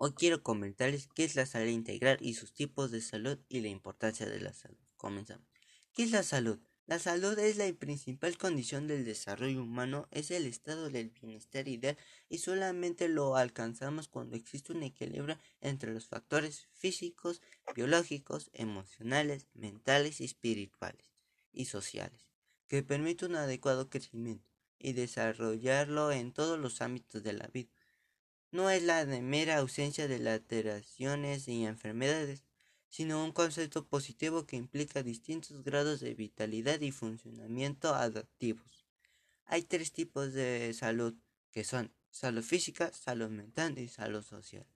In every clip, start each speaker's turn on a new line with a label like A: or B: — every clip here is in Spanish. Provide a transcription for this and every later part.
A: Hoy quiero comentarles qué es la salud integral y sus tipos de salud y la importancia de la salud. Comenzamos. ¿Qué es la salud? La salud es la principal condición del desarrollo humano, es el estado del bienestar ideal y solamente lo alcanzamos cuando existe un equilibrio entre los factores físicos, biológicos, emocionales, mentales espirituales y sociales, que permite un adecuado crecimiento y desarrollarlo en todos los ámbitos de la vida. No es la mera ausencia de alteraciones y enfermedades, sino un concepto positivo que implica distintos grados de vitalidad y funcionamiento adaptivos. Hay tres tipos de salud, que son salud física, salud mental y salud social.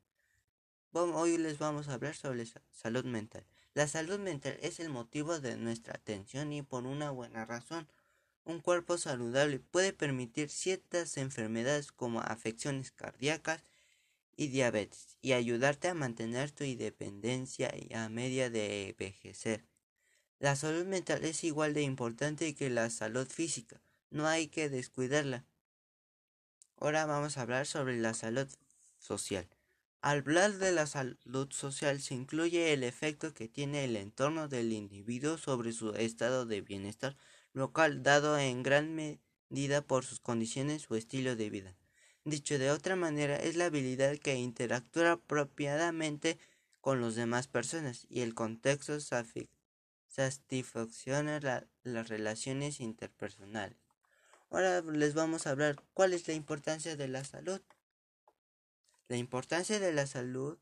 A: Hoy les vamos a hablar sobre salud mental. La salud mental es el motivo de nuestra atención y por una buena razón. Un cuerpo saludable puede permitir ciertas enfermedades como afecciones cardíacas, y diabetes y ayudarte a mantener tu independencia a medida de envejecer. La salud mental es igual de importante que la salud física, no hay que descuidarla. Ahora vamos a hablar sobre la salud social. Al hablar de la salud social se incluye el efecto que tiene el entorno del individuo sobre su estado de bienestar local dado en gran medida por sus condiciones o estilo de vida. Dicho de otra manera, es la habilidad que interactúa apropiadamente con las demás personas y el contexto satisfacciona las relaciones interpersonales. Ahora les vamos a hablar cuál es la importancia de la salud. La importancia de la salud,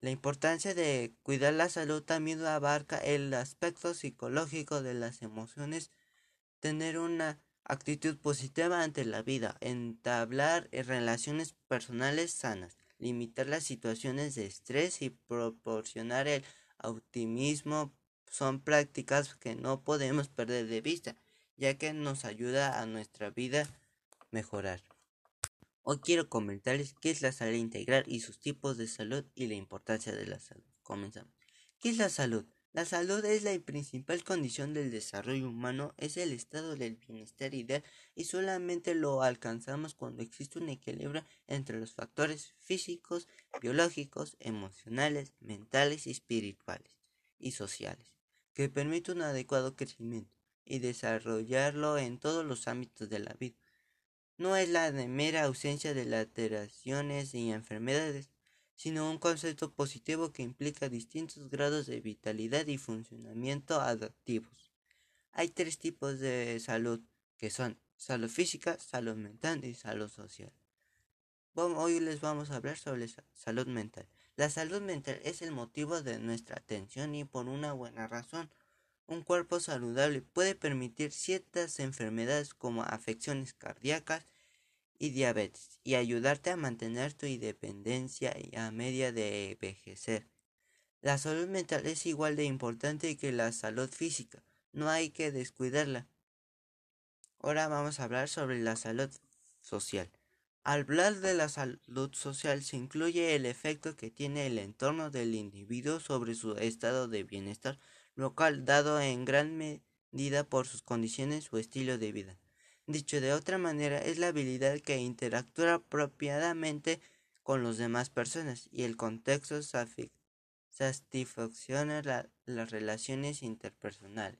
A: la importancia de cuidar la salud también abarca el aspecto psicológico de las emociones, tener una actitud positiva ante la vida, entablar relaciones personales sanas, limitar las situaciones de estrés y proporcionar el optimismo son prácticas que no podemos perder de vista, ya que nos ayuda a nuestra vida mejorar. Hoy quiero comentarles qué es la salud integral y sus tipos de salud y la importancia de la salud. Comenzamos. ¿Qué es la salud? La salud es la principal condición del desarrollo humano, es el estado del bienestar ideal y solamente lo alcanzamos cuando existe un equilibrio entre los factores físicos, biológicos, emocionales, mentales y espirituales y sociales, que permite un adecuado crecimiento y desarrollarlo en todos los ámbitos de la vida. No es la mera ausencia de alteraciones y enfermedades, sino un concepto positivo que implica distintos grados de vitalidad y funcionamiento adaptivos. Hay tres tipos de salud, que son salud física, salud mental y salud social. Hoy les vamos a hablar sobre salud mental. La salud mental es el motivo de nuestra atención y por una buena razón. Un cuerpo saludable puede permitir ciertas enfermedades como afecciones cardíacas, y diabetes y ayudarte a mantener tu independencia a medida de envejecer. La salud mental es igual de importante que la salud física, no hay que descuidarla. Ahora vamos a hablar sobre la salud social. Al hablar de la salud social se incluye el efecto que tiene el entorno del individuo sobre su estado de bienestar local dado en gran medida por sus condiciones o estilo de vida. Dicho de otra manera, es la habilidad que interactúa apropiadamente con las demás personas y el contexto satisfacciona las relaciones interpersonales.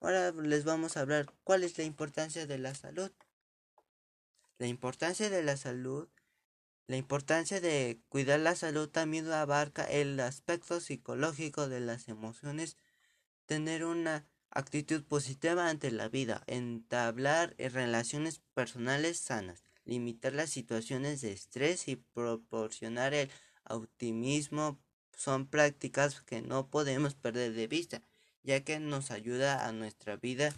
A: Ahora les vamos a hablar cuál es la importancia de la salud. La importancia de la salud, la importancia de cuidar la salud también abarca el aspecto psicológico de las emociones, tener una actitud positiva ante la vida, entablar relaciones personales sanas, limitar las situaciones de estrés y proporcionar el optimismo son prácticas que no podemos perder de vista, ya que nos ayuda a nuestra vida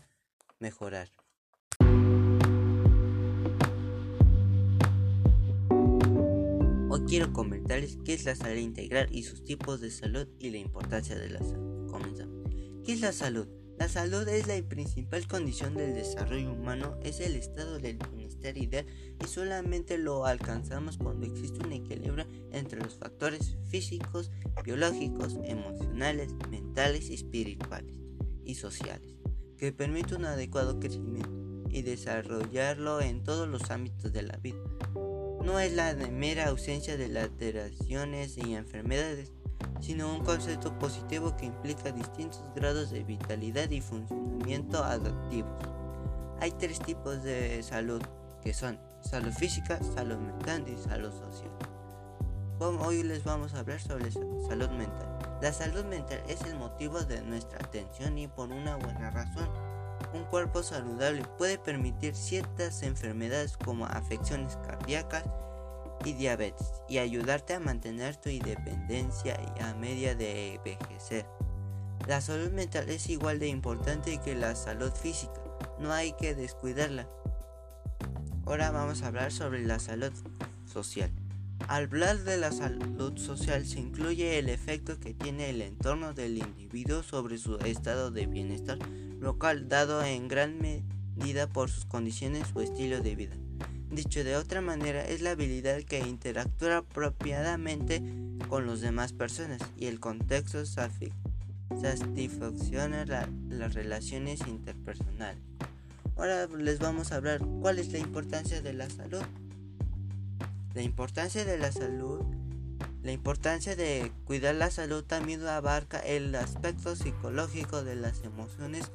A: mejorar. Hoy quiero comentarles qué es la salud integral y sus tipos de salud y la importancia de la salud. Comenzamos. ¿Qué es la salud? La salud es la principal condición del desarrollo humano, es el estado del bienestar ideal y solamente lo alcanzamos cuando existe un equilibrio entre los factores físicos, biológicos, emocionales, mentales espirituales y sociales, que permite un adecuado crecimiento y desarrollarlo en todos los ámbitos de la vida. no es la mera ausencia de alteraciones y enfermedades, sino un concepto positivo que implica distintos grados de vitalidad y funcionamiento adaptivos. Hay tres tipos de salud, que son salud física, salud mental y salud social. Hoy les vamos a hablar sobre salud mental. La salud mental es el motivo de nuestra atención y por una buena razón. Un cuerpo saludable puede permitir ciertas enfermedades como afecciones cardíacas y diabetes y ayudarte a mantener tu independencia a medida de envejecer. La salud mental es igual de importante que la salud física, no hay que descuidarla. Ahora vamos a hablar sobre la salud social. Al hablar de la salud social se incluye el efecto que tiene el entorno del individuo sobre su estado de bienestar local dado en gran medida por sus condiciones o estilo de vida. Dicho de otra manera, es la habilidad que interactúa apropiadamente con las demás personas y el contexto satisfacciona las relaciones interpersonales. Ahora les vamos a hablar cuál es la importancia de la salud. La importancia de la salud, la importancia de cuidar la salud también abarca el aspecto psicológico de las emociones,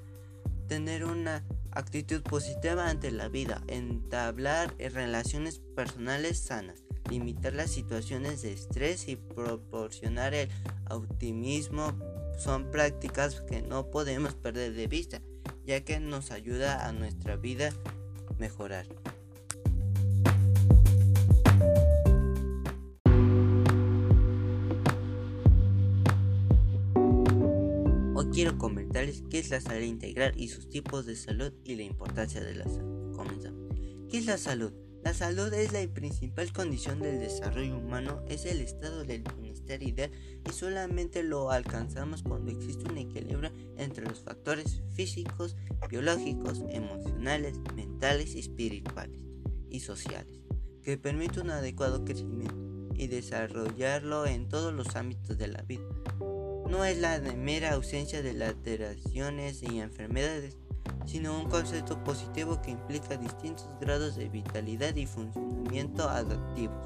A: tener una actitud positiva ante la vida, entablar relaciones personales sanas, limitar las situaciones de estrés y proporcionar el optimismo son prácticas que no podemos perder de vista ya que nos ayuda a nuestra vida mejorar. Hoy quiero comentarles qué es la salud integral y sus tipos de salud y la importancia de la salud. Comenzamos. ¿Qué es la salud? La salud es la principal condición del desarrollo humano, es el estado del bienestar ideal y solamente lo alcanzamos cuando existe un equilibrio entre los factores físicos, biológicos, emocionales, mentales, espirituales y sociales, que permite un adecuado crecimiento y desarrollarlo en todos los ámbitos de la vida. No es la mera ausencia de alteraciones y enfermedades, sino un concepto positivo que implica distintos grados de vitalidad y funcionamiento adaptivos.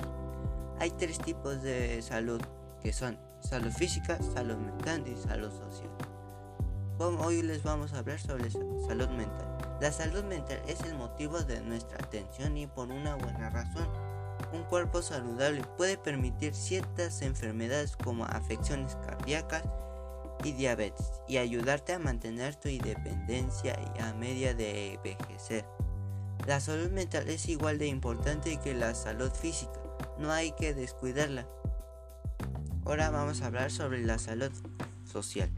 A: Hay tres tipos de salud, que son salud física, salud mental y salud social. Hoy les vamos a hablar sobre salud mental. La salud mental es el motivo de nuestra atención y por una buena razón. Un cuerpo saludable puede permitir ciertas enfermedades como afecciones cardíacas, y diabetes y ayudarte a mantener tu independencia a medida de envejecer. La salud mental es igual de importante que la salud física, no hay que descuidarla. Ahora vamos a hablar sobre la salud social.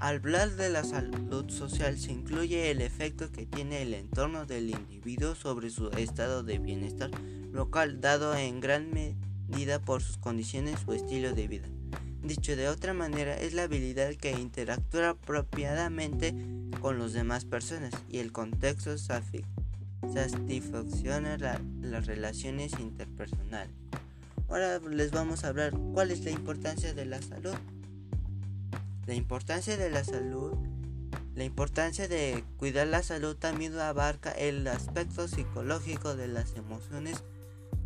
A: Al hablar de la salud social se incluye el efecto que tiene el entorno del individuo sobre su estado de bienestar local dado en gran medida por sus condiciones o estilo de vida. Dicho de otra manera, es la habilidad que interactúa apropiadamente con las demás personas y el contexto satisfacciona las relaciones interpersonales. Ahora les vamos a hablar cuál es la importancia de la salud. La importancia de la salud, la importancia de cuidar la salud también abarca el aspecto psicológico de las emociones,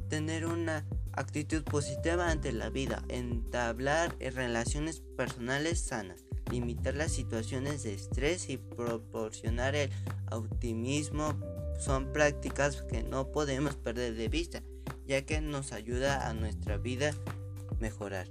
A: tener una actitud positiva ante la vida, entablar relaciones personales sanas, limitar las situaciones de estrés y proporcionar el optimismo son prácticas que no podemos perder de vista, ya que nos ayuda a nuestra vida mejorar.